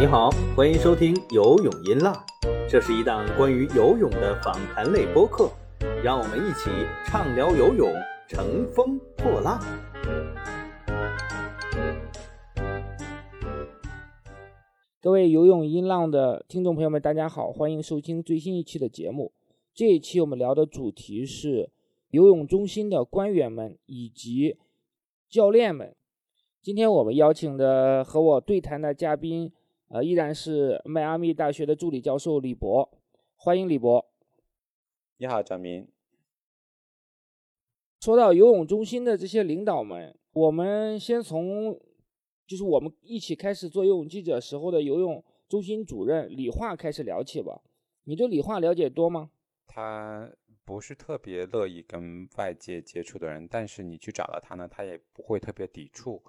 你好，欢迎收听游泳音浪，这是一档关于游泳的访谈类播客，让我们一起畅聊游泳，乘风破浪。各位游泳音浪的听众朋友们，大家好，欢迎收听最新一期的节目。这一期我们聊的主题是游泳中心的官员们以及教练们。今天我们邀请的和我对谈的嘉宾，呃，依然是迈阿密大学的助理教授李博，欢迎李博。你好，张明。说到游泳中心的这些领导们，我们先从就是我们一起开始做游泳记者时候的游泳中心主任李化开始聊起吧。你对李化了解多吗？他不是特别乐意跟外界接触的人，但是你去找到他呢，他也不会特别抵触。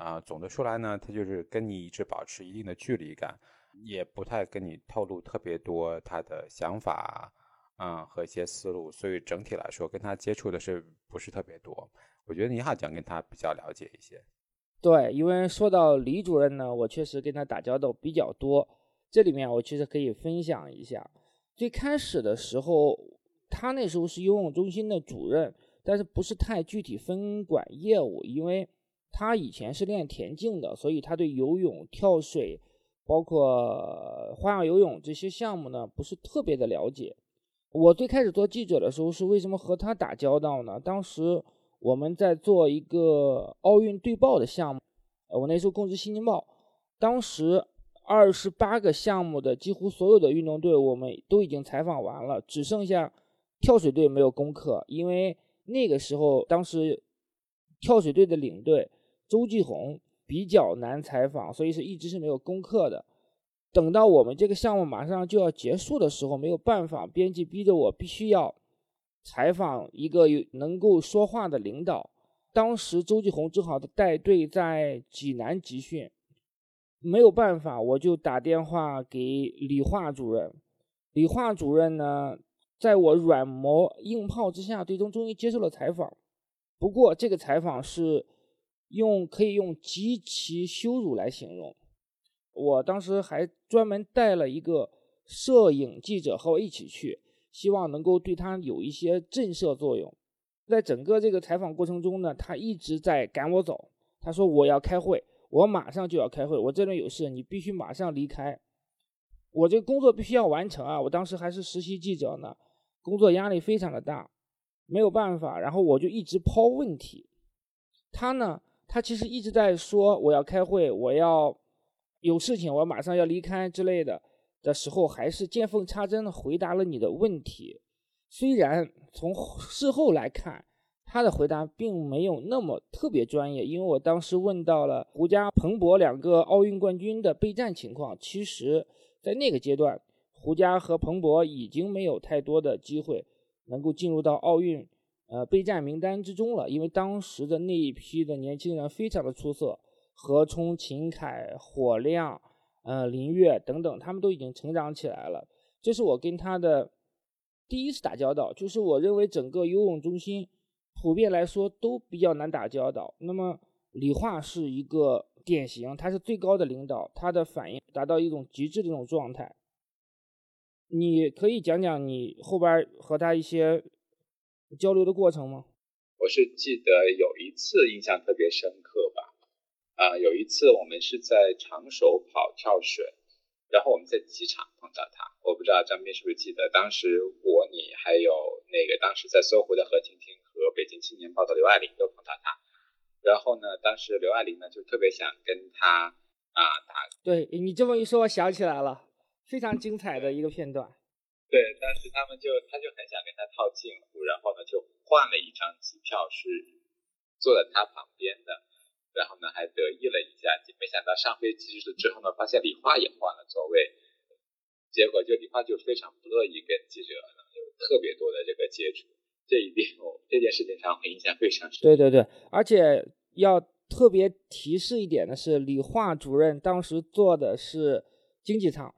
啊，总的说来呢，他就是跟你一直保持一定的距离感，也不太跟你透露特别多他的想法啊和一些思路，所以整体来说跟他接触的是不是特别多？我觉得你好像跟他比较了解一些。对，因为说到李主任呢，我确实跟他打交道比较多，这里面我其实可以分享一下。最开始的时候，他那时候是游泳中心的主任，但是不是太具体分管业务，因为他以前是练田径的，所以他对游泳、跳水，包括花样游泳这些项目呢，不是特别的了解。我最开始做记者的时候，是为什么和他打交道呢？当时我们在做一个奥运对报的项目，我那时候供职新京报，当时。二十八个项目的几乎所有的运动队，我们都已经采访完了，只剩下跳水队没有攻克。因为那个时候，当时跳水队的领队周继红比较难采访，所以是一直是没有攻克的。等到我们这个项目马上就要结束的时候，没有办法，编辑逼着我必须要采访一个有能够说话的领导。当时周继红正好带队在济南集训。没有办法，我就打电话给李化主任。李化主任呢，在我软磨硬泡之下，最终终于接受了采访。不过，这个采访是用可以用极其羞辱来形容。我当时还专门带了一个摄影记者和我一起去，希望能够对他有一些震慑作用。在整个这个采访过程中呢，他一直在赶我走。他说：“我要开会。”我马上就要开会，我这边有事，你必须马上离开。我这工作必须要完成啊！我当时还是实习记者呢，工作压力非常的大，没有办法。然后我就一直抛问题，他呢，他其实一直在说我要开会，我要有事情，我马上要离开之类的的时候，还是见缝插针的回答了你的问题。虽然从事后来看。他的回答并没有那么特别专业，因为我当时问到了胡佳、彭博两个奥运冠军的备战情况。其实，在那个阶段，胡佳和彭博已经没有太多的机会能够进入到奥运呃备战名单之中了，因为当时的那一批的年轻人非常的出色，何冲、秦凯、火亮、呃林月等等，他们都已经成长起来了。这是我跟他的第一次打交道，就是我认为整个游泳中心。普遍来说都比较难打交道。那么李化是一个典型，他是最高的领导，他的反应达到一种极致的这种状态。你可以讲讲你后边和他一些交流的过程吗？我是记得有一次印象特别深刻吧，啊，有一次我们是在长手跑跳水，然后我们在机场碰到他，我不知道张斌是不是记得，当时我你还有那个当时在搜狐的何婷婷。和北京青年报的刘爱玲都碰到他，然后呢，当时刘爱玲呢就特别想跟他啊打。对你这么一说，我想起来了，非常精彩的一个片段。对，当时他们就他就很想跟他套近乎，然后呢就换了一张机票是坐在他旁边的，然后呢还得意了一下，没想到上飞机之后呢，发现李化也换了座位，结果就李化就非常不乐意跟记者有特别多的这个接触。这一点，这件事情上我印象非常深。对对对，而且要特别提示一点的是，李化主任当时坐的是经济舱，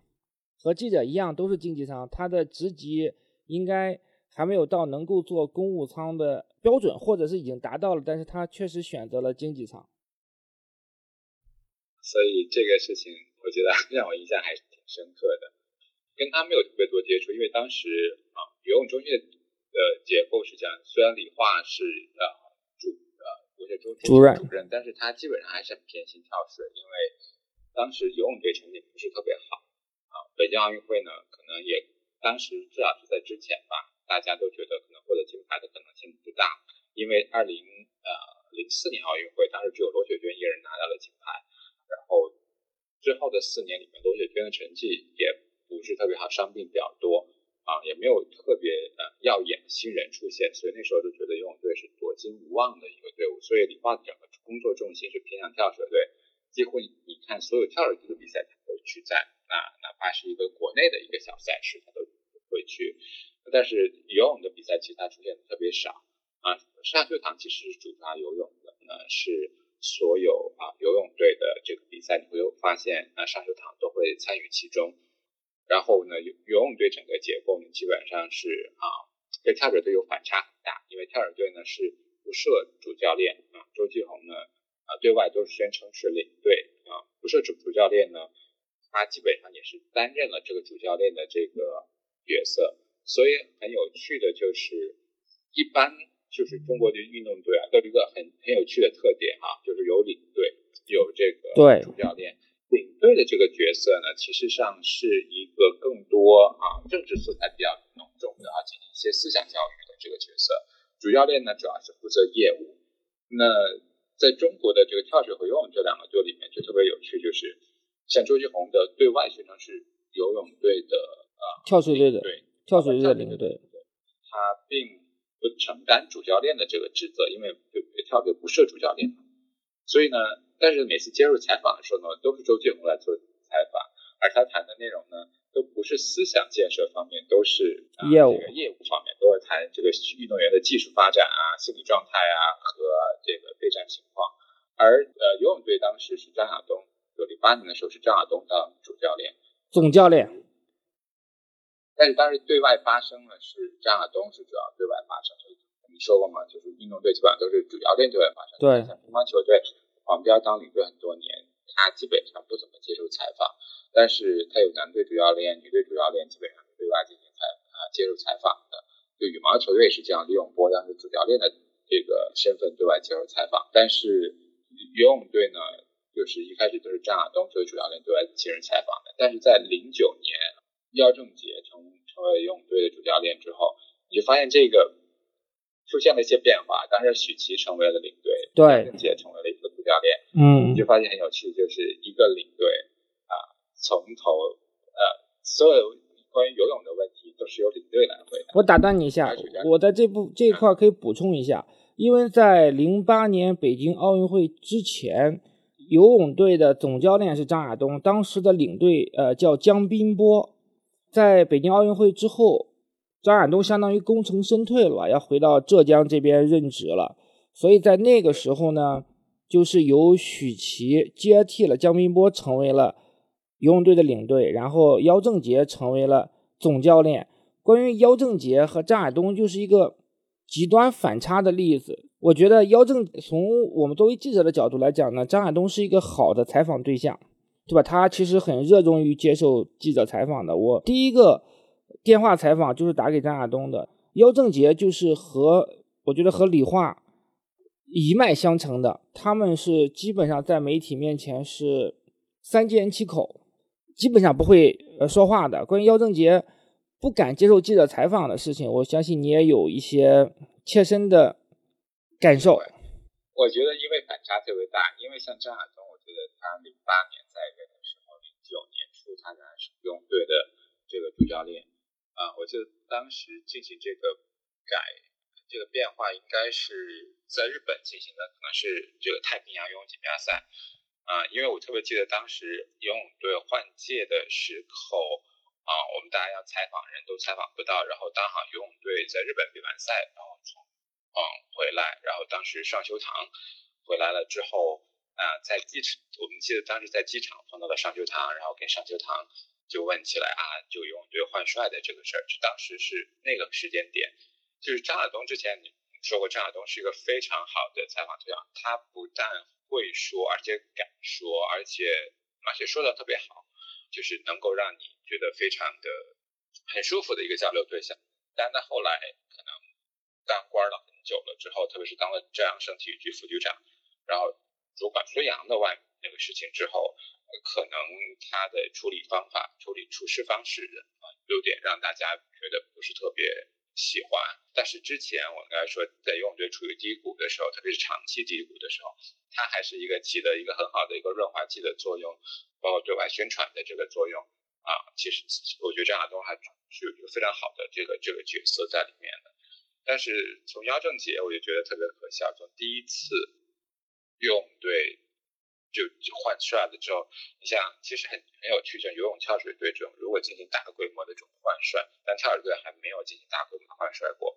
和记者一样都是经济舱，他的职级应该还没有到能够坐公务舱的标准，或者是已经达到了，但是他确实选择了经济舱。所以这个事情我觉得 让我印象还是挺深刻的。跟他没有特别多接触，因为当时啊，游泳中心的结构是这样，虽然李化是呃主呃不是中心主任，主任，但是他基本上还是很偏心跳水，因为当时游泳队成绩不是特别好啊。北京奥运会呢，可能也当时至少是在之前吧，大家都觉得可能获得金牌的可能性不大，因为二零呃零四年奥运会当时只有罗雪娟一人拿到了金牌，然后之后的四年里面，罗雪娟的成绩也。不是特别好，伤病比较多啊，也没有特别呃耀眼的新人出现，所以那时候就觉得游泳队是夺金无望的一个队伍。所以李化整个工作重心是偏向跳水队，几乎你看所有跳水小赛事他都会去。但是游泳的比赛其实他出现的特别少啊。上秀堂其实是主抓游泳的，那是所有啊游泳队的这个比赛你会有发现啊上秀堂都会参与其中。然后呢，游游泳队整个结构呢，基本上是啊，跟跳水队反差很大，因为跳水队呢是不设主教练啊，周继红呢啊对外都是宣称是领队啊，不设主主教练呢，他基本上也是担任了练的这个角色，所以很有趣的就是，一般就是中国的运动队啊，都有一个很很有趣的特点哈，就是有领队，有这个主教练。领队的这个角色呢，其实上是一个更多啊政治色彩比较浓重的啊，进行一些思想教育的这个角色。主教练呢，主要是负责业务。那在中国的这个跳水和游泳这两个队里面，就特别有趣，就是像周继红的对外宣称是游泳队的啊跳水队的对跳水队的领队，他并不承担主教练的这个职责，因为跳队不设主教练，所以呢。但是每次接受采访的时候呢，都是周继红来做采访，而他谈的内容呢，都不是思想建设方面，都是业务业务方面，都是谈这个运动员的技术发展啊、心理状态啊和这个备战情况。而呃，游泳队当时是张亚东，就零八年的时候是张亚东当主教练、总教练。但是当时对外发声呢，是张亚东是主要对外发声。你说过嘛，就是运动队基本上都是主教练对外发声，对，像乒乓球队。黄彪当领队很多年，他基本上不怎么接受采访，但是他有男队主教练、女队主教练，基本上对外进行采啊接受采访的。就羽毛球队是这样，李永波当时主教练的这个身份对外接受采访，但是游泳队呢，就是一开始都是张亚东作为主教练对外接受采访的。但是在零九年，姚正杰成成为游泳队的主教练之后，你就发现这个。出现了一些变化，当时许琪成为了领队，对，郑杰成为了一个主教练，嗯，你就发现很有趣，就是一个领队啊，从头呃，所有关于游泳的问题都是由领队来回答。我打断你一下，我在这部这一块可以补充一下，因为在零八年北京奥运会之前，游泳队的总教练是张亚东，当时的领队呃叫江斌波，在北京奥运会之后。张亚东相当于功成身退了吧，要回到浙江这边任职了，所以在那个时候呢，就是由许琪接替了姜斌波，成为了游泳队的领队，然后姚正杰成为了总教练。关于姚正杰和张亚东，就是一个极端反差的例子。我觉得姚正从我们作为记者的角度来讲呢，张亚东是一个好的采访对象，对吧？他其实很热衷于接受记者采访的。我第一个。电话采访就是打给张亚东的，姚正杰就是和我觉得和李化一脉相承的，他们是基本上在媒体面前是三缄其口，基本上不会呃说话的。关于姚正杰不敢接受记者采访的事情，我相信你也有一些切身的感受。我觉得因为反差特别大，因为像张亚东，他零八年在任的时候，零九年初他仍然是游泳队的这个主教练。啊，我记得当时进行这个改这个变化，应该是在日本进行的，可能是这个太平洋游泳锦标赛。啊，因为我特别记得当时游泳队换届的时候，啊，我们大家要采访人都采访不到，然后刚好游泳队在日本比完赛，然后从嗯回来，然后当时上修堂回来了之后，啊，在机场，我们记得当时在机场碰到了上秋堂，然后跟上秋堂。就问起来啊，就游泳队换帅的这个事儿，就当时是那个时间点，就是张亚东之前你说过，张亚东是一个非常好的采访对象，他不但会说，而且敢说，而且而且说的特别好，就是能够让你觉得非常的很舒服的一个交流对象。但他后来可能当官了很久了之后，特别是当了浙江省体育局副局长，然后主管孙杨的外那个事情之后，可能他的处理方法、处理处事方式啊，有点让大家觉得不是特别喜欢。但是之前我刚才说，在游泳队处于低谷的时候，特别是长期低谷的时候，他还是一个起的一个很好的一个润滑剂的作用，包括对外宣传的这个作用啊。其实我觉得张亚东还是有一个非常好的这个这个角色在里面的。但是从姚正杰，我就觉得特别可笑，从第一次游泳队就换帅了之后，你像其实很很有趣，像游泳跳水队这种，如果进行大规模的这种换帅，但跳水队还没有进行大规模的换帅过，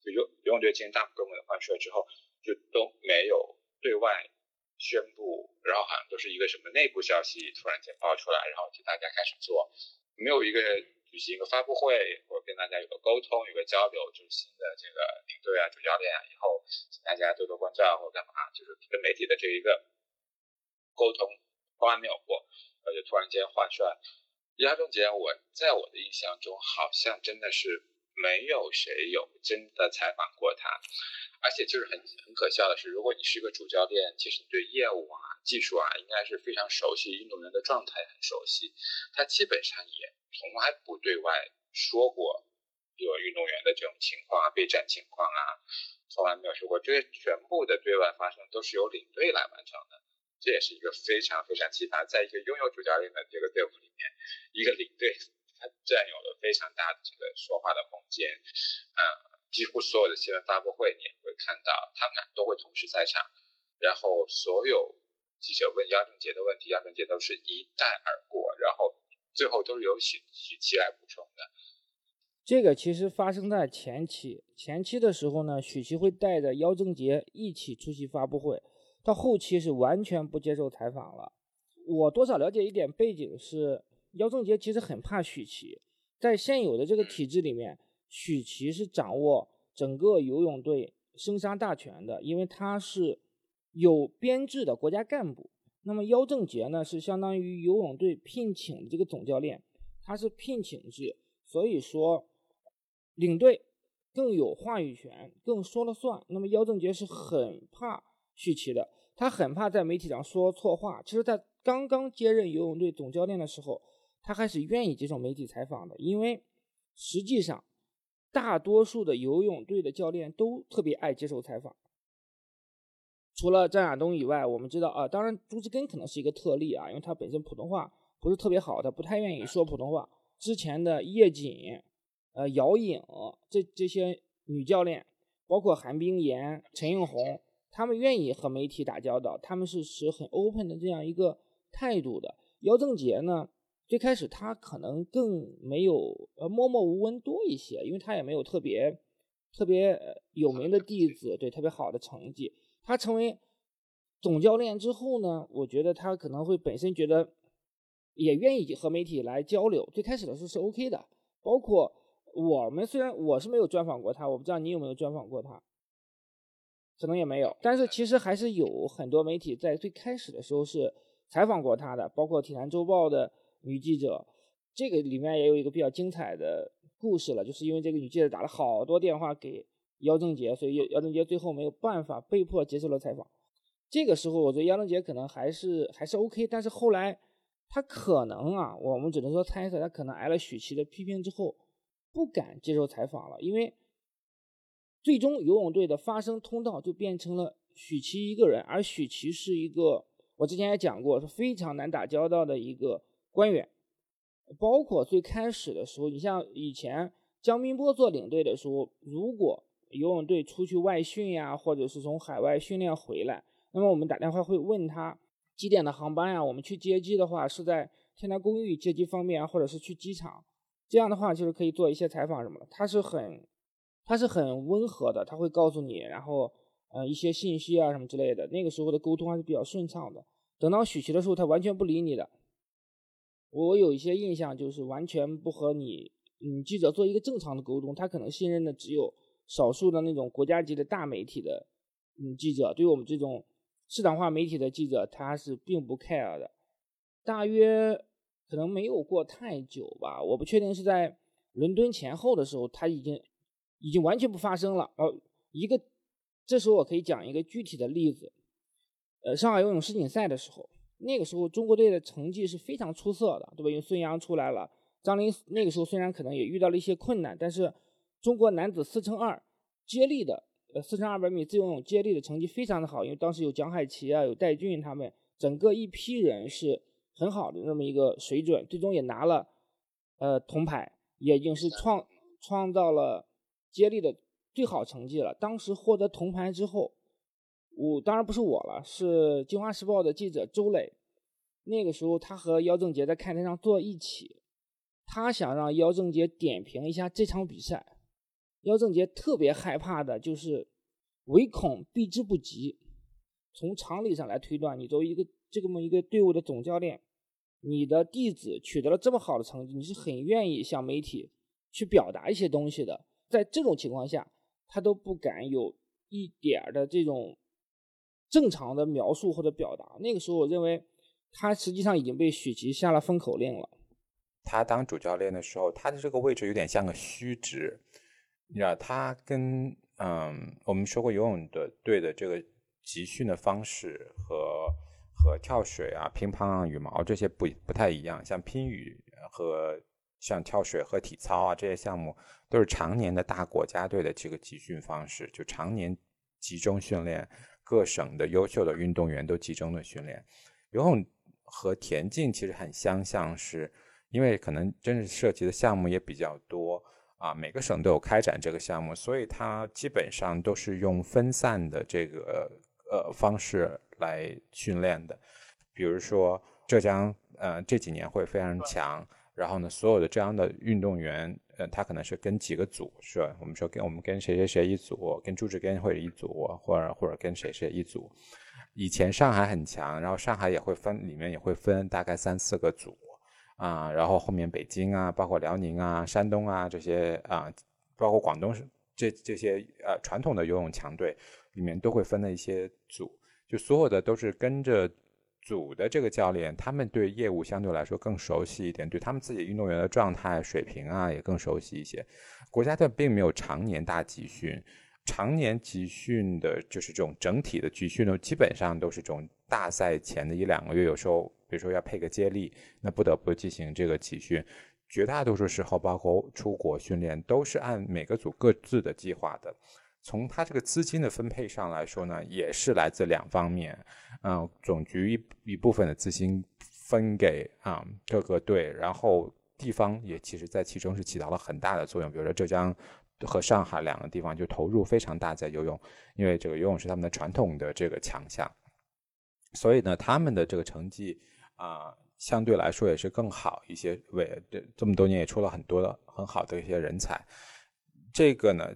就游游泳队进行大规模的换帅之后，就都没有对外宣布，然后好像都是一个什么内部消息突然间爆出来，然后就大家开始做，没有一个。举行一个发布会，或者跟大家有个沟通、有个交流，就是新的这个领队啊、主教练啊，以后请大家多多关照或者干嘛，就是跟媒体的这一个沟通从来没有过，而且突然间换帅，亚中杰，我在我的印象中好像真的是没有谁有真的采访过他，而且就是很很可笑的是，如果你是一个主教练，其实你对业务啊、技术啊应该是非常熟悉，运动员的状态很熟悉，他基本上也。从来不对外说过有运动员的这种情况啊，备战情况啊，从来没有说过。这些全部的对外发声都是由领队来完成的，这也是一个非常非常奇葩。在一个拥有主教练的这个队伍里面，一个领队他占有了非常大的这个说话的空间。嗯，几乎所有的新闻发布会你也会看到，他们俩都会同时在场，然后所有记者问姚正杰的问题，姚正杰都是一带而过，然后。最后都是由许许七来补充的。这个其实发生在前期，前期的时候呢，许七会带着姚正杰一起出席发布会，到后期是完全不接受采访了。我多少了解一点背景是，姚正杰其实很怕许琪，在现有的这个体制里面，许琪是掌握整个游泳队生杀大权的，因为他是有编制的国家干部。那么姚正杰呢，是相当于游泳队聘请的这个总教练，他是聘请制，所以说领队更有话语权，更说了算。那么姚正杰是很怕许琪的，他很怕在媒体上说错话。其实，在刚刚接任游泳队总教练的时候，他还是愿意接受媒体采访的，因为实际上大多数的游泳队的教练都特别爱接受采访。除了张亚东以外，我们知道啊，当然朱志根可能是一个特例啊，因为他本身普通话不是特别好，他不太愿意说普通话。之前的叶瑾、呃姚颖这这些女教练，包括韩冰妍、陈映红，他们愿意和媒体打交道，他们是持很 open 的这样一个态度的。姚正杰呢，最开始他可能更没有呃默默无闻多一些，因为他也没有特别特别有名的弟子，对特别好的成绩。他成为总教练之后呢，我觉得他可能会本身觉得也愿意和媒体来交流。最开始的时候是 OK 的，包括我们虽然我是没有专访过他，我不知道你有没有专访过他，可能也没有。但是其实还是有很多媒体在最开始的时候是采访过他的，包括《体坛周报》的女记者。这个里面也有一个比较精彩的故事了，就是因为这个女记者打了好多电话给。姚正杰，所以姚正杰最后没有办法，被迫接受了采访。这个时候，我觉得姚正杰可能还是还是 OK，但是后来他可能啊，我们只能说猜测，他可能挨了许琪的批评之后，不敢接受采访了。因为最终游泳队的发声通道就变成了许琪一个人，而许琪是一个我之前也讲过，是非常难打交道的一个官员。包括最开始的时候，你像以前江斌波做领队的时候，如果游泳队出去外训呀，或者是从海外训练回来，那么我们打电话会问他几点的航班呀？我们去接机的话是在天台公寓接机方便，或者是去机场？这样的话就是可以做一些采访什么的。他是很，他是很温和的，他会告诉你，然后呃一些信息啊什么之类的。那个时候的沟通还是比较顺畅的。等到许琪的时候，他完全不理你的。我有一些印象，就是完全不和你嗯记者做一个正常的沟通。他可能信任的只有。少数的那种国家级的大媒体的嗯记者，对于我们这种市场化媒体的记者，他是并不 care 的。大约可能没有过太久吧，我不确定是在伦敦前后的时候，他已经已经完全不发生了。呃，一个这时候我可以讲一个具体的例子，呃，上海游泳世锦赛的时候，那个时候中国队的成绩是非常出色的，对吧？因为孙杨出来了，张琳那个时候虽然可能也遇到了一些困难，但是中国男子四乘二接力的。呃，四乘二百米自由泳接力的成绩非常的好，因为当时有蒋海奇啊，有戴俊他们，整个一批人是很好的那么一个水准，最终也拿了呃铜牌，也已经是创创造了接力的最好成绩了。当时获得铜牌之后，我当然不是我了，是《京华时报》的记者周磊，那个时候他和姚正杰在看台上坐一起，他想让姚正杰点评一下这场比赛。姚正杰特别害怕的就是唯恐避之不及。从常理上来推断，你作为一个这么一个队伍的总教练，你的弟子取得了这么好的成绩，你是很愿意向媒体去表达一些东西的。在这种情况下，他都不敢有一点的这种正常的描述或者表达。那个时候，我认为他实际上已经被许琪下了封口令了。他当主教练的时候，他的这个位置有点像个虚职。你知道，他跟嗯，我们说过游泳的队的这个集训的方式和和跳水啊、乒乓啊、羽毛这些不不太一样。像乒羽和像跳水和体操啊这些项目，都是常年的大国家队的这个集训方式，就常年集中训练，各省的优秀的运动员都集中的训练。游泳和田径其实很相像，是因为可能真是涉及的项目也比较多。啊，每个省都有开展这个项目，所以它基本上都是用分散的这个呃方式来训练的。比如说浙江，呃这几年会非常强，然后呢，所有的这样的运动员，呃，他可能是跟几个组，是？我们说跟我们跟谁谁谁一组，跟朱志根会一组，或者或者跟谁谁一组。以前上海很强，然后上海也会分，里面也会分大概三四个组。啊，然后后面北京啊，包括辽宁啊、山东啊这些啊，包括广东这这些呃传统的游泳强队里面都会分了一些组，就所有的都是跟着组的这个教练，他们对业务相对来说更熟悉一点，对他们自己运动员的状态水平啊也更熟悉一些。国家队并没有常年大集训，常年集训的就是这种整体的集训呢，基本上都是这种大赛前的一两个月，有时候。比如说要配个接力，那不得不进行这个集训。绝大多数时候，包括出国训练，都是按每个组各自的计划的。从他这个资金的分配上来说呢，也是来自两方面。嗯，总局一一部分的资金分给啊各个队，然后地方也其实在其中是起到了很大的作用。比如说浙江和上海两个地方就投入非常大在游泳，因为这个游泳是他们的传统的这个强项，所以呢，他们的这个成绩。啊，相对来说也是更好一些。为这这么多年也出了很多的很好的一些人才。这个呢，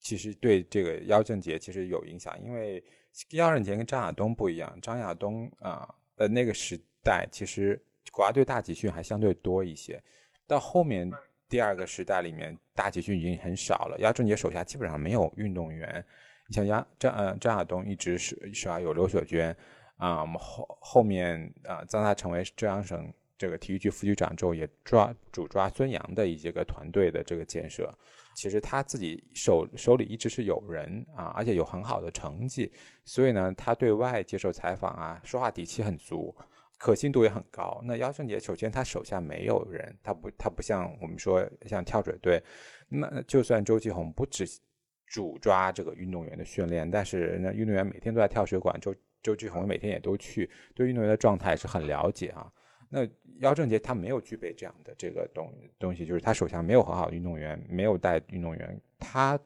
其实对这个姚正杰其实有影响，因为姚正杰跟张亚东不一样。张亚东啊，呃，那个时代其实国家队大集训还相对多一些。到后面第二个时代里面，大集训已经很少了。姚正杰手下基本上没有运动员。你像杨张呃张亚东一直是手下？有刘雪娟。啊，我们后后面啊，当他成为浙江省这个体育局副局长之后，也抓主抓孙杨的一些个团队的这个建设。其实他自己手手里一直是有人啊，而且有很好的成绩，所以呢，他对外接受采访啊，说话底气很足，可信度也很高。那姚圣杰首先他手下没有人，他不他不像我们说像跳水队，那就算周继红不只主抓这个运动员的训练，但是那运动员每天都在跳水馆周。周继红每天也都去，对运动员的状态是很了解啊。那姚正杰他没有具备这样的这个东东西，就是他手下没有很好的运动员，没有带运动员，他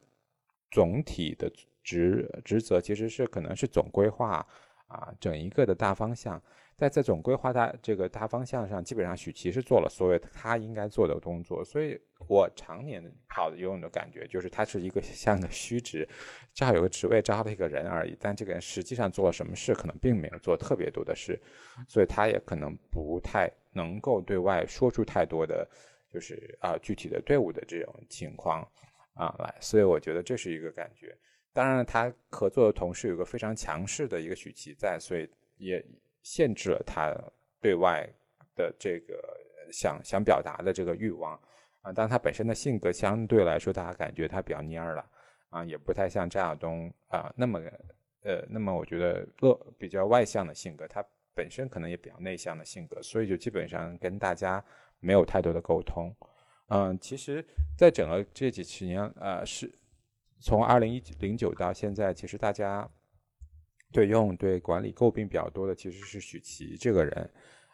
总体的职职责其实是可能是总规划啊，整一个的大方向。在这种规划大这个大方向上，基本上许琪是做了所有他应该做的工作，所以我常年跑游泳的感觉就是他是一个像个虚职，正好有个职位招了一个人而已，但这个人实际上做了什么事，可能并没有做特别多的事，所以他也可能不太能够对外说出太多的，就是啊具体的队伍的这种情况啊来，所以我觉得这是一个感觉。当然，他合作的同事有个非常强势的一个许琪在，所以也。限制了他对外的这个想想表达的这个欲望啊，但他本身的性格相对来说，大家感觉他比较蔫儿了啊，也不太像张亚东啊那么呃那么我觉得乐比较外向的性格，他本身可能也比较内向的性格，所以就基本上跟大家没有太多的沟通。嗯，其实，在整个这几十年，呃，是从二零一零九到现在，其实大家对用对管理诟病比较多的，其实是许琪这个人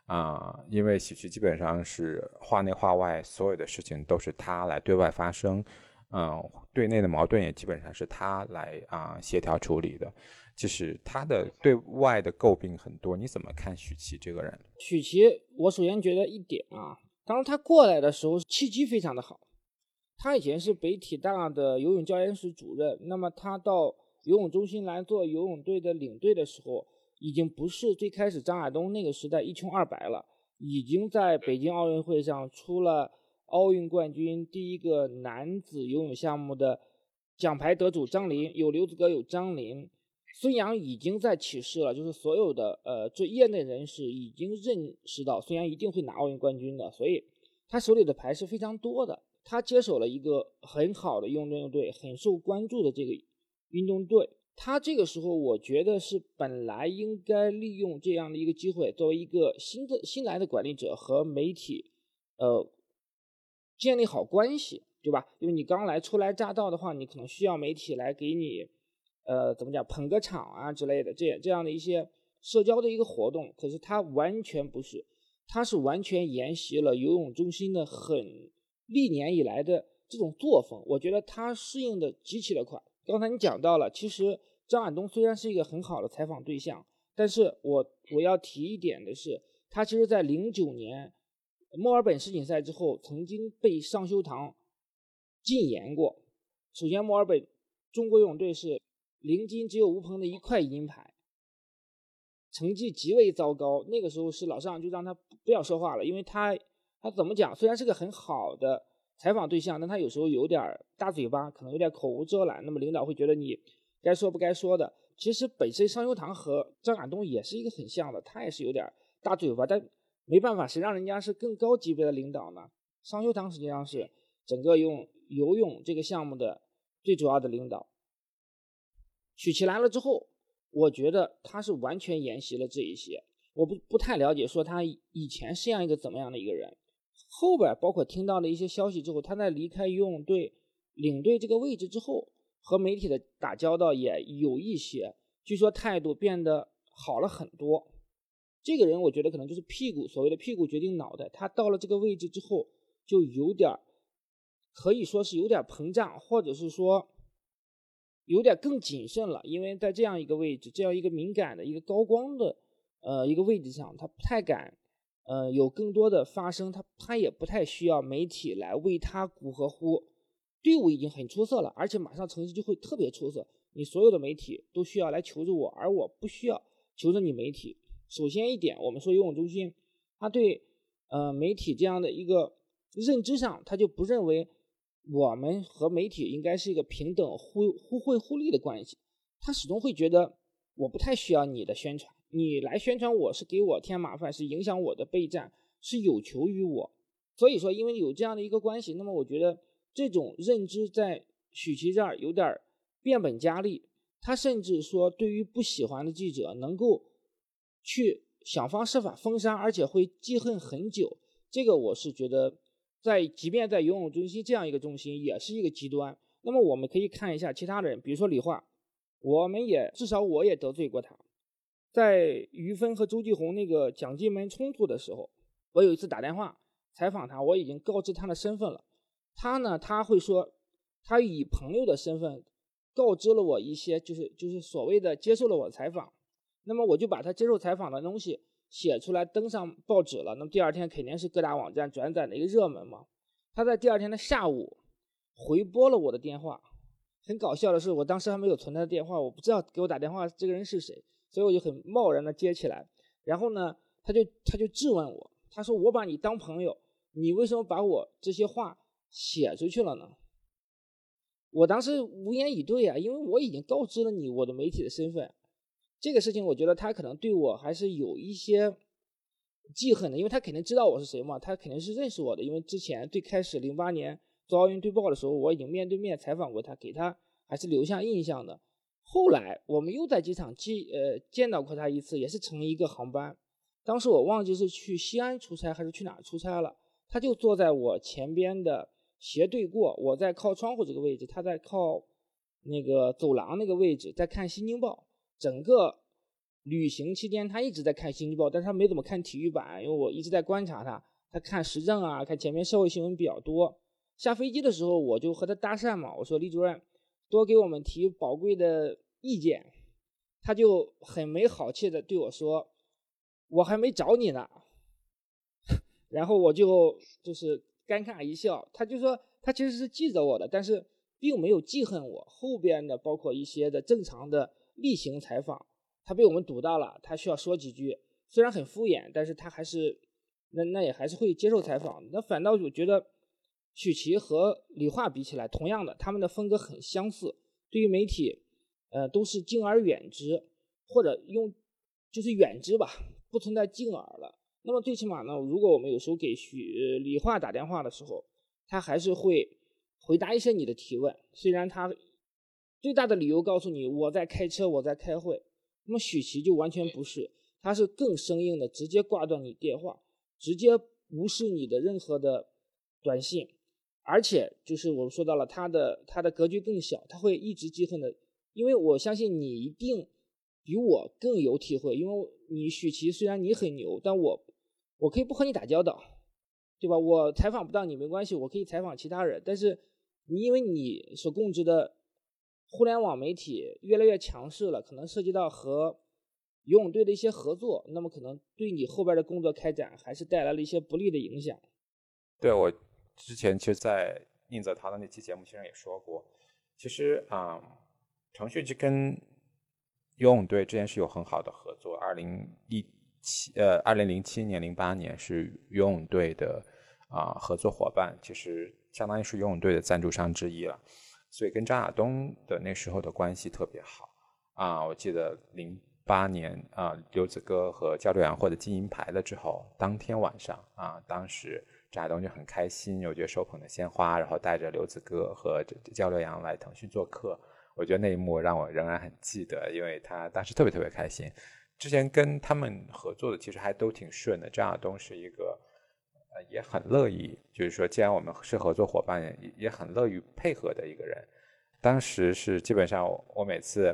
啊，因为许琪基本上是话内话外，所有的事情都是他来对外发声，嗯，对内的矛盾也基本上是他来啊协调处理的，就是他的对外的诟病很多，你怎么看许琪这个人？许琪，我首先觉得一点啊。当时他过来的时候，契机非常的好。他以前是北体大的游泳教研室主任，那么他到游泳中心来做游泳队的领队的时候，已经不是最开始张亚东那个时代一穷二白了，已经在北京奥运会上出了奥运冠军，第一个男子游泳项目的奖牌得主张琳，有刘子歌，有张琳。孙杨已经在起势了，就是所有的呃，这业内人士已经认识到孙杨一定会拿奥运冠军的，所以他手里的牌是非常多的。他接手了一个很好的运动队，很受关注的这个运动队。他这个时候，我觉得是本来应该利用这样的一个机会，作为一个新的新来的管理者和媒体，呃，建立好关系，对吧？因为你刚来初来乍到的话，你可能需要媒体来给你。呃，怎么讲，捧个场啊之类的，这这样的一些社交的一个活动，可是他完全不是，他是完全沿袭了游泳中心的很历年以来的这种作风。我觉得他适应的极其的快。刚才你讲到了，其实张亚东虽然是一个很好的采访对象，但是我我要提一点的是，他其实在零九年墨尔本世锦赛之后，曾经被上修堂禁言过。首先，墨尔本中国游泳队是。零金只有吴鹏的一块银牌，成绩极为糟糕。那个时候是老尚就让他不要说话了，因为他他怎么讲？虽然是个很好的采访对象，但他有时候有点大嘴巴，可能有点口无遮拦。那么领导会觉得你该说不该说的。其实本身商优堂和张亚东也是一个很像的，他也是有点大嘴巴，但没办法，谁让人家是更高级别的领导呢？商优堂实际上是整个用游泳这个项目的最主要的领导。许琪来了之后，我觉得他是完全沿袭了这一些。我不不太了解，说他以前是这样一个怎么样的一个人。后边包括听到的一些消息之后，他在离开游泳队领队这个位置之后，和媒体的打交道也有一些，据说态度变得好了很多。这个人我觉得可能就是屁股，所谓的屁股决定脑袋。他到了这个位置之后，就有点可以说是有点膨胀，或者是说。有点更谨慎了，因为在这样一个位置，这样一个敏感的一个高光的呃一个位置上，他不太敢呃有更多的发声，他他也不太需要媒体来为他鼓和呼。队伍已经很出色了，而且马上成绩就会特别出色。你所有的媒体都需要来求助我，而我不需要求着你媒体。首先一点，我们说游泳中心，他对呃媒体这样的一个认知上，他就不认为。我们和媒体应该是一个平等、互互惠互利的关系。他始终会觉得我不太需要你的宣传，你来宣传我是给我添麻烦，是影响我的备战，是有求于我。所以说，因为有这样的一个关系，那么我觉得这种认知在许琪这儿有点变本加厉。他甚至说，对于不喜欢的记者，能够去想方设法封杀，而且会记恨很久。这个我是觉得。在即便在游泳中心这样一个中心，也是一个极端。那么我们可以看一下其他的人，比如说李化，我们也至少我也得罪过他。在于芬和周继红那个蒋金门冲突的时候，我有一次打电话采访他，我已经告知他的身份了。他呢，他会说，他以朋友的身份告知了我一些，就是就是所谓的接受了我采访。那么我就把他接受采访的东西。写出来登上报纸了，那么第二天肯定是各大网站转载的一个热门嘛。他在第二天的下午回拨了我的电话，很搞笑的是，我当时还没有存他的电话，我不知道给我打电话这个人是谁，所以我就很贸然的接起来。然后呢，他就他就质问我，他说我把你当朋友，你为什么把我这些话写出去了呢？我当时无言以对啊，因为我已经告知了你我的媒体的身份。这个事情，我觉得他可能对我还是有一些记恨的，因为他肯定知道我是谁嘛，他肯定是认识我的，因为之前最开始零八年做奥运对报的时候，我已经面对面采访过他，给他还是留下印象的。后来我们又在机场见呃见到过他一次，也是乘一个航班，当时我忘记是去西安出差还是去哪出差了，他就坐在我前边的斜对过，我在靠窗户这个位置，他在靠那个走廊那个位置在看《新京报》，整个。旅行期间，他一直在看《新京报》，但是他没怎么看体育版，因为我一直在观察他。他看时政啊，看前面社会新闻比较多。下飞机的时候，我就和他搭讪嘛，我说：“李主任，多给我们提宝贵的意见。”他就很没好气的对我说：“我还没找你呢。”然后我就就是尴尬一笑。他就说他其实是记着我的，但是并没有记恨我。后边的包括一些的正常的例行采访。他被我们堵到了，他需要说几句，虽然很敷衍，但是他还是，那那也还是会接受采访。那反倒我觉得，许琪和李化比起来，同样的，他们的风格很相似。对于媒体，呃，都是敬而远之，或者用就是远之吧，不存在敬而了。那么最起码呢，如果我们有时候给许李化打电话的时候，他还是会回答一些你的提问，虽然他最大的理由告诉你我在开车，我在开会。那么许琪就完全不是，他是更生硬的，直接挂断你电话，直接无视你的任何的短信，而且就是我们说到了他的他的格局更小，他会一直记恨的，因为我相信你一定比我更有体会，因为你许琪虽然你很牛，但我我可以不和你打交道，对吧？我采访不到你没关系，我可以采访其他人，但是你因为你所供职的。互联网媒体越来越强势了，可能涉及到和游泳队的一些合作，那么可能对你后边的工作开展还是带来了一些不利的影响。对我之前其实，在宁泽涛的那期节目，其实也说过，其实啊，腾讯就跟游泳队之间是有很好的合作。二零一七呃，二零零七年、零八年是游泳队的啊合作伙伴，其实相当于是游泳队的赞助商之一了。所以跟张亚东的那时候的关系特别好啊！我记得零八年啊，刘子歌和教练员获得金银牌了之后，当天晚上啊，当时张亚东就很开心，我觉得手捧的鲜花，然后带着刘子歌和焦刘洋来腾讯做客。我觉得那一幕让我仍然很记得，因为他当时特别特别开心。之前跟他们合作的其实还都挺顺的，张亚东是一个。呃，也很乐意，就是说，既然我们是合作伙伴，也很乐于配合的一个人。当时是基本上，我每次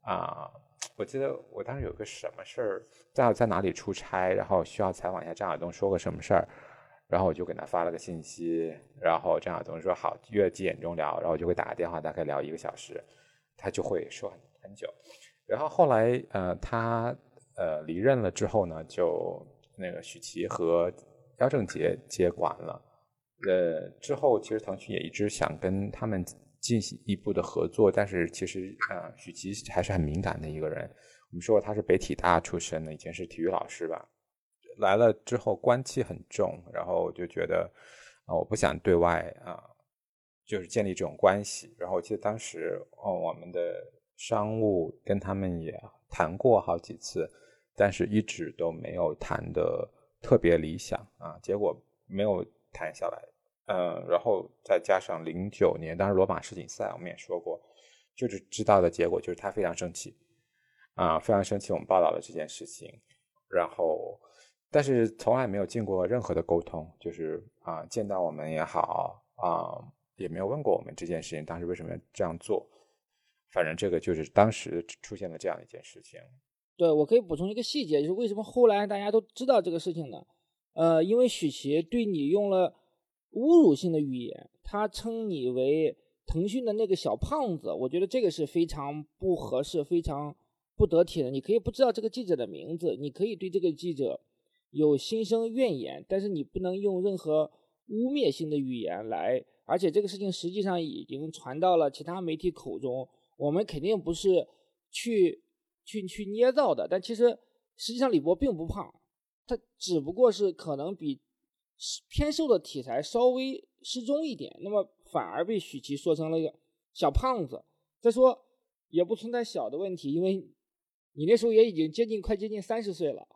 啊，我记得我当时有个什么事儿，在在哪里出差，然后需要采访一下张亚东，说个什么事儿，然后我就给他发了个信息，然后张亚东说好，约几点钟聊，然后我就会打个电话，大概聊一个小时，他就会说很很久。然后后来呃，他呃离任了之后呢，就那个许琪和。姚正杰接管了，呃，之后其实腾讯也一直想跟他们进行一步的合作，但是其实呃，许琪还是很敏感的一个人。我们说过他是北体大出身的，以前是体育老师吧，来了之后官气很重，然后我就觉得啊，我不想对外啊，就是建立这种关系。然后我记得当时哦，我们的商务跟他们也谈过好几次，但是一直都没有谈的。特别理想啊，结果没有谈下来，嗯，然后再加上零九年，当时罗马世锦赛我们也说过，就是知道的结果就是他非常生气，啊，非常生气我们报道了这件事情，然后但是从来没有经过任何的沟通，就是啊见到我们也好啊，也没有问过我们这件事情当时为什么要这样做，反正这个就是当时出现了这样一件事情。对，我可以补充一个细节，就是为什么后来大家都知道这个事情呢？呃，因为许琪对你用了侮辱性的语言，他称你为腾讯的那个小胖子，我觉得这个是非常不合适、非常不得体的。你可以不知道这个记者的名字，你可以对这个记者有心生怨言，但是你不能用任何污蔑性的语言来。而且这个事情实际上已经传到了其他媒体口中，我们肯定不是去。去去捏造的，但其实实际上李博并不胖，他只不过是可能比偏瘦的体材稍微适中一点，那么反而被许琪说成了一个小胖子。再说也不存在小的问题，因为你那时候也已经接近快接近三十岁了。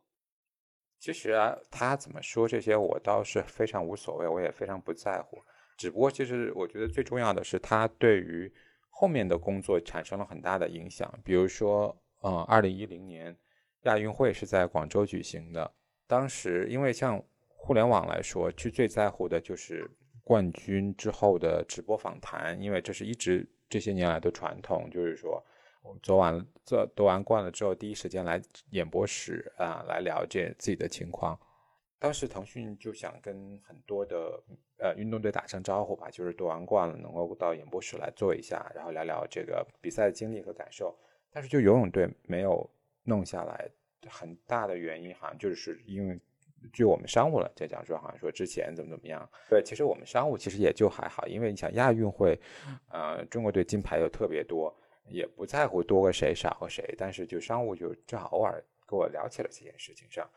其实啊，他怎么说这些，我倒是非常无所谓，我也非常不在乎。只不过，其实我觉得最重要的是，他对于后面的工作产生了很大的影响。比如说，嗯，二零一零年亚运会是在广州举行的，当时因为像互联网来说，去最在乎的就是冠军之后的直播访谈，因为这是一直这些年来的传统，就是说。我们做完做夺完冠了之后，第一时间来演播室啊，来了解自己的情况。当时腾讯就想跟很多的呃运动队打声招呼吧，就是夺完冠了，能够到演播室来坐一下，然后聊聊这个比赛的经历和感受。但是就游泳队没有弄下来，很大的原因好像就是因为据我们商务了在讲说，好像说之前怎么怎么样。对，其实我们商务其实也就还好，因为你想亚运会，呃，中国队金牌又特别多。也不在乎多个谁少个谁，但是就商务就正好偶尔跟我聊起了这件事情上，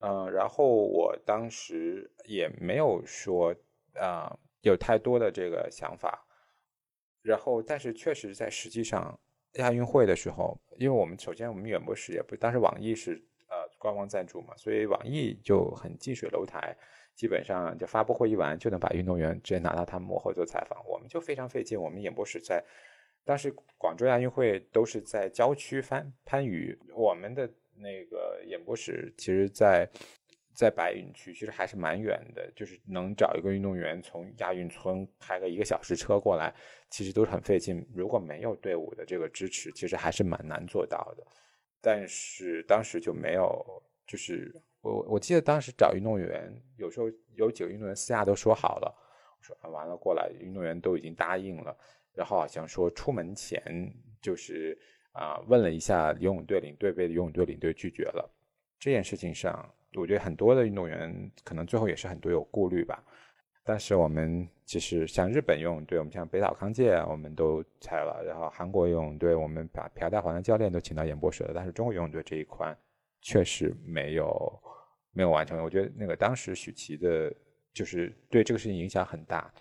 嗯，然后我当时也没有说啊有太多的这个想法，然后但是确实在实际上亚运会的时候，因为我们首先我们演播室也不当时网易是呃官方赞助嘛，所以网易就很近水楼台，基本上就发布会一完就能把运动员直接拿到他们幕后做采访，我们就非常费劲，我们演播室在。当时广州亚运会都是在郊区番番禺，我们的那个演播室其实，在在白云区，其实还是蛮远的。就是能找一个运动员从亚运村开个一个小时车过来，其实都是很费劲。如果没有队伍的这个支持，其实还是蛮难做到的。但是当时就没有，就是我我记得当时找运动员，有时候有几个运动员私下都说好了，我说完了过来，运动员都已经答应了。然后好像说出门前就是啊问了一下游泳队领队，被游泳队领队拒绝了。这件事情上，我觉得很多的运动员可能最后也是很多有顾虑吧。但是我们其实像日本游泳队，我们像北岛康介，我们都裁了。然后韩国游泳队，我们把朴大环的教练都请到演播室了。但是中国游泳队这一块确实没有没有完成。我觉得那个当时许琪的，就是对这个事情影响很大，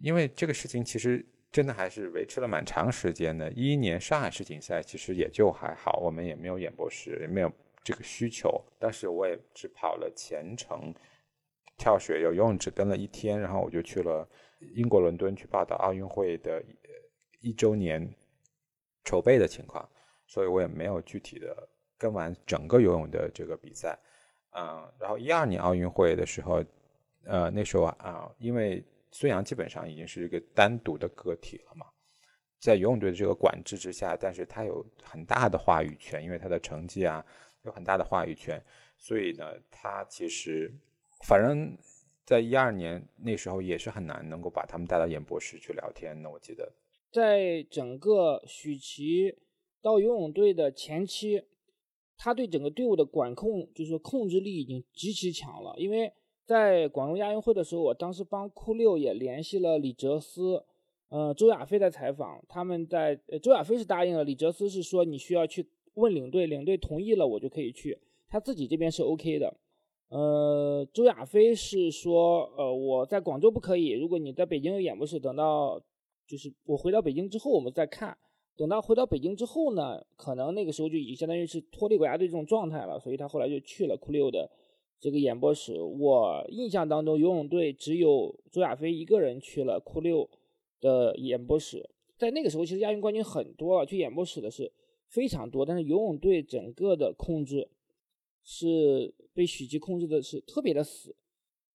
因为这个事情其实。真的还是维持了蛮长时间的。一一年上海世锦赛其实也就还好，我们也没有演播室，也没有这个需求。当时我也只跑了全程跳水，游泳只跟了一天，然后我就去了英国伦敦去报道奥运会的一周年筹备的情况，所以我也没有具体的跟完整个游泳的这个比赛。嗯，然后一二年奥运会的时候，呃，那时候啊，因为。孙杨基本上已经是一个单独的个体了嘛，在游泳队的这个管制之下，但是他有很大的话语权，因为他的成绩啊有很大的话语权，所以呢，他其实反正在一二年那时候也是很难能够把他们带到演播室去聊天的。我记得，在整个许琪到游泳队的前期，他对整个队伍的管控，就是说控制力已经极其强了，因为。在广州亚运会的时候，我当时帮酷六也联系了李哲思，呃，周亚飞的采访，他们在呃周亚飞是答应了，李哲思是说你需要去问领队，领队同意了我就可以去，他自己这边是 OK 的，呃，周亚飞是说，呃，我在广州不可以，如果你在北京有演播室，等到就是我回到北京之后我们再看，等到回到北京之后呢，可能那个时候就已经相当于是脱离国家队这种状态了，所以他后来就去了酷六的。这个演播室，我印象当中，游泳队只有周亚飞一个人去了酷六的演播室。在那个时候，其实亚运冠军很多了，去演播室的是非常多。但是游泳队整个的控制是被许吉控制的是特别的死。